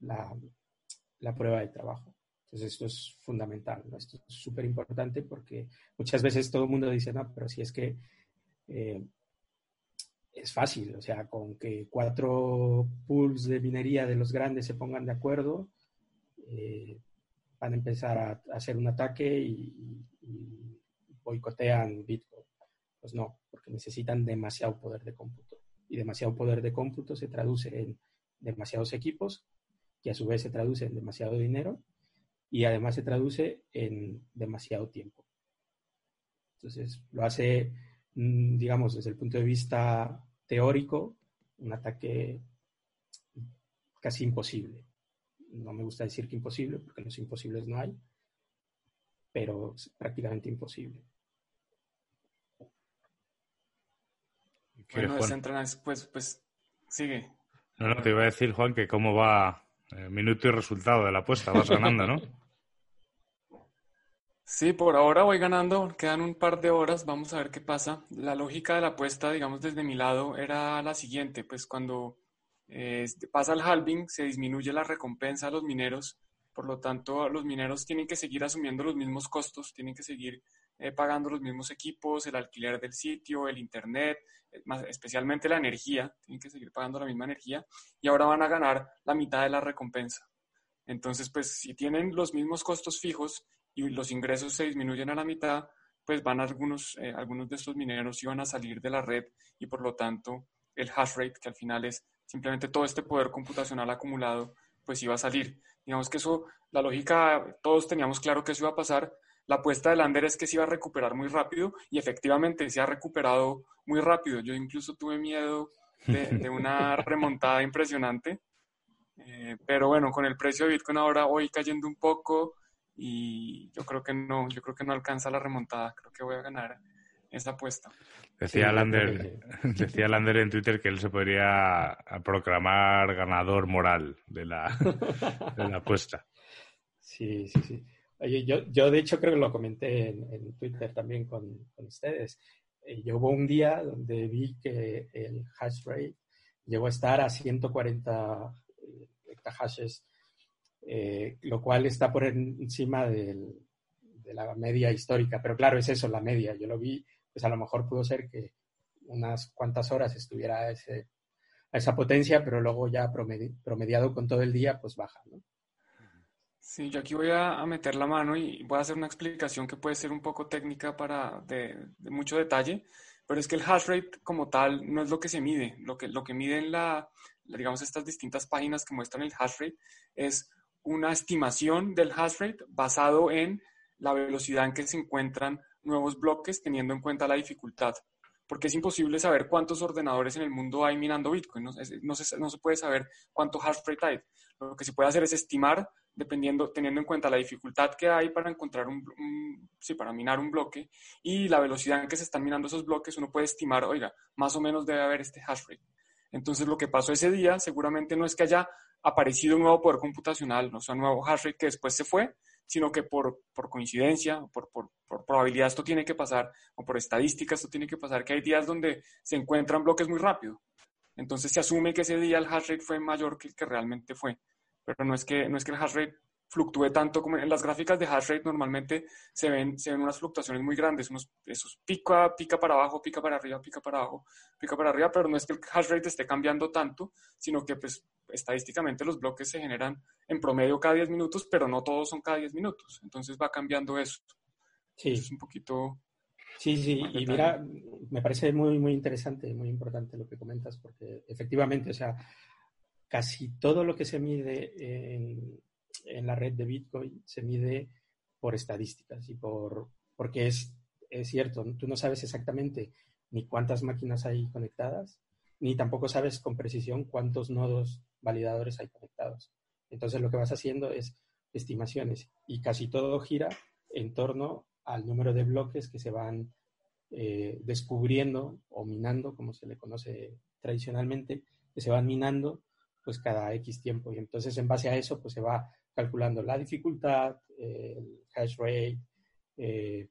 la, prueba de trabajo. Entonces esto es fundamental, esto es súper importante porque muchas veces todo el mundo dice, no, pero si es que eh, es fácil, o sea, con que cuatro pools de minería de los grandes se pongan de acuerdo, eh, van a empezar a, hacer un ataque y, boicotean Bitcoin. Pues no, porque necesitan demasiado poder de cómputo. Y demasiado poder de cómputo se traduce en demasiados equipos, que a su vez se traduce en demasiado dinero, y además se traduce en demasiado tiempo. Entonces, lo hace Mm, digamos, desde el punto de vista teórico, un ataque casi imposible. No me gusta decir que imposible, porque los imposibles no hay, pero es prácticamente imposible. Bueno, pues, pues sigue. No, no, te iba a decir, Juan, que cómo va Eh, minuto y resultado de la apuesta, vas ganando, ¿no? Sí, por ahora voy ganando, quedan un par de horas, vamos a ver qué pasa. La lógica de la apuesta, digamos, desde mi lado era la siguiente, pues cuando eh, pasa el halving se disminuye la recompensa a los mineros, por lo tanto los mineros tienen que seguir asumiendo los mismos costos, tienen que seguir eh, pagando los mismos equipos, el alquiler del sitio, el internet, eh, más, especialmente la energía, tienen que seguir pagando la misma energía y ahora van a ganar la mitad de la recompensa. Entonces, pues si tienen los mismos costos fijos, y los ingresos se disminuyen a la mitad, pues van algunos, eh, algunos de estos mineros iban a salir de la red y por lo tanto el hash rate, que al final es simplemente todo este poder computacional acumulado, pues iba a salir. Digamos que eso, la lógica, todos teníamos claro que eso iba a pasar. La apuesta de Lander es que se iba a recuperar muy rápido y efectivamente se ha recuperado muy rápido. Yo incluso tuve miedo de, una remontada impresionante. Eh, pero bueno, con el precio de Bitcoin ahora hoy cayendo un poco, y yo creo que no, yo creo que no alcanza la remontada, creo que voy a ganar esa apuesta. Decía, Lander, decía Lander en Twitter que él se podría proclamar ganador moral de la, de la apuesta. Sí, sí, sí. Oye, yo, yo de hecho creo que lo comenté en, Twitter también con, con ustedes. Eh, yo hubo un día donde vi que el hash rate llegó a estar a 140 hectahashes eh, lo cual está por encima de la media histórica. Pero claro, es eso, la media. Yo lo vi, pues a lo mejor pudo ser que unas cuantas horas estuviera a, ese, a esa potencia, pero luego ya promediado con todo el día, pues baja. ¿no? Sí, yo aquí voy a, meter la mano y voy a hacer una explicación que puede ser un poco técnica para de, mucho detalle, pero es que el hash rate como tal no es lo que se mide. Lo que, lo que miden la, digamos, estas distintas páginas que muestran el hash rate es una estimación del hash rate basado en la velocidad en que se encuentran nuevos bloques teniendo en cuenta la dificultad. Porque es imposible saber cuántos ordenadores en el mundo hay minando Bitcoin. No, se, no se, puede saber cuánto hash rate hay. Lo que se puede hacer es estimar, dependiendo, teniendo en cuenta la dificultad que hay para encontrar un, sí, para minar un bloque y la velocidad en que se están minando esos bloques, uno puede estimar, oiga, más o menos debe haber este hash rate. Entonces, lo que pasó ese día seguramente no es que haya aparecido un nuevo poder computacional, no sea, un nuevo hash rate que después se fue, sino que por, por coincidencia, por, por, probabilidad esto tiene que pasar, o por estadística esto tiene que pasar, que hay días donde se encuentran bloques muy rápido. Entonces se asume que ese día el hash rate fue mayor que el que realmente fue. Pero no es que, no es que el hash rate fluctúe tanto como en las gráficas de hash rate normalmente se ven, se ven unas fluctuaciones muy grandes, unos, esos pica, pica para abajo, pica para arriba, pica para abajo, pica para arriba, pero no es que el hash rate esté cambiando tanto, sino que pues estadísticamente los bloques se generan en promedio cada 10 minutos, pero no todos son cada 10 minutos, entonces va cambiando eso. Sí. es un poquito... Sí, sí, y mira, me parece muy, muy interesante, muy importante lo que comentas, porque efectivamente, o sea, casi todo lo que se mide en, en la red de Bitcoin se mide por estadísticas y por, porque es, es cierto, tú no sabes exactamente ni cuántas máquinas hay conectadas, ni tampoco sabes con precisión cuántos nodos validadores hay conectados. Entonces lo que vas haciendo es estimaciones y casi todo gira en torno al número de bloques que se van eh, descubriendo o minando, como se le conoce tradicionalmente, que se van minando pues cada X tiempo. Y entonces en base a eso pues se va calculando la dificultad, el hash rate, eh,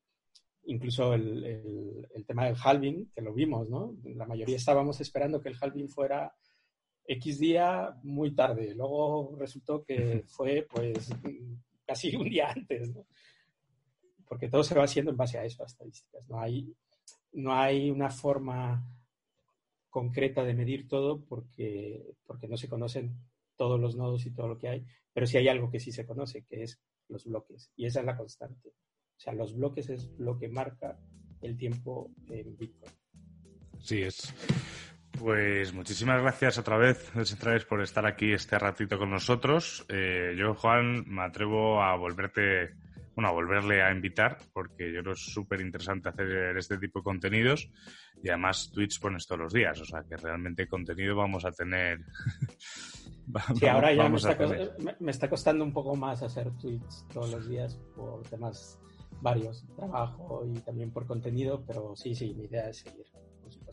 incluso el, tema del halving, que lo vimos, ¿no? La mayoría estábamos esperando que el halving fuera X día muy tarde. Luego resultó que fue, pues, casi un día antes, ¿no? Porque todo se va haciendo en base a eso, a estadísticas. No hay, no hay una forma concreta de medir todo porque, porque no se conocen todos los nodos y todo lo que hay, pero sí hay algo que sí se conoce, que es los bloques, y esa es la constante. O sea, los bloques es lo que marca el tiempo en Bitcoin. Sí, es. Pues muchísimas gracias otra vez, Decentrales, por estar aquí este ratito con nosotros. Eh, yo, Juan, me atrevo a volverte bueno, a volverle a invitar, porque yo creo que es súper interesante hacer este tipo de contenidos y además tweets pones todos los días, o sea que realmente contenido vamos a tener. sí, ahora ya me está, me está, costando un poco más hacer tweets todos los días por temas varios, trabajo y también por contenido, pero sí, sí, mi idea es seguir.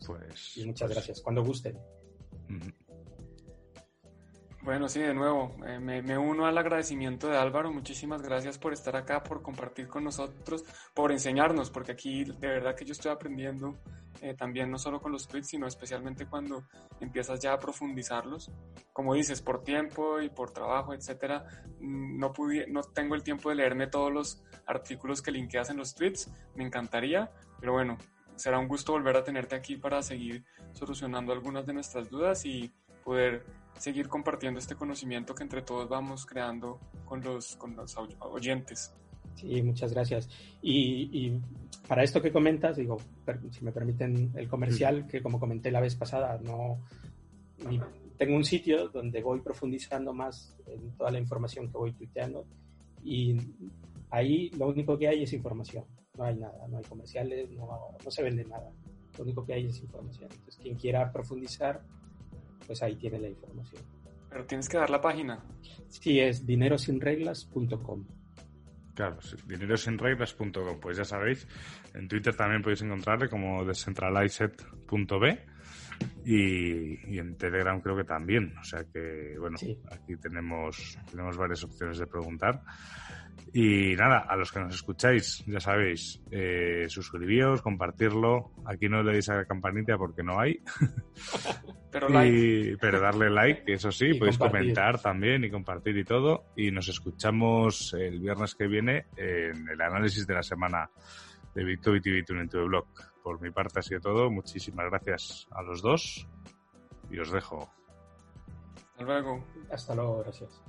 Pues, y muchas pues gracias, cuando gusten. Bueno, sí, de nuevo, eh, me, uno al agradecimiento de Álvaro. Muchísimas gracias por estar acá, por compartir con nosotros, por enseñarnos, porque aquí de verdad que yo estoy aprendiendo eh, también, no solo con los tweets, sino especialmente cuando empiezas ya a profundizarlos. Como dices, por tiempo y por trabajo, etcétera, mm, no, pude, no tengo el tiempo de leerme todos los artículos que linkeas en los tweets. Me encantaría, pero bueno, será un gusto volver a tenerte aquí para seguir solucionando algunas de nuestras dudas y poder seguir compartiendo este conocimiento que entre todos vamos creando con los, con los oyentes. Sí, muchas gracias. Y, para esto que comentas, digo, si me permiten el comercial, que como comenté la vez pasada, no tengo un sitio donde voy profundizando más en toda la información que voy tuiteando y ahí lo único que hay es información, no hay nada, no hay comerciales, no, no se vende nada, lo único que hay es información. Entonces, quien quiera profundizar, pues ahí tiene la información. Pero tienes que dar la página. Sí, es dinerosinreglas.com. Claro, dinerosinreglas.com. Pues ya sabéis, en Twitter también podéis encontrarle como decentralized.b y, y, en Telegram creo que también. O sea que, bueno, aquí tenemos, tenemos varias opciones de preguntar. Y nada, a los que nos escucháis, ya sabéis, eh, suscribíos, compartirlo. Aquí no le deis a la campanita porque no hay. pero, like. pero darle like, eso sí, podéis comentar también y compartir y todo. Y nos escuchamos el viernes que viene en el análisis de la semana de Victor y en tu blog. Por mi parte ha sido todo. Muchísimas gracias a los dos y os dejo. Hasta luego. Hasta luego, gracias.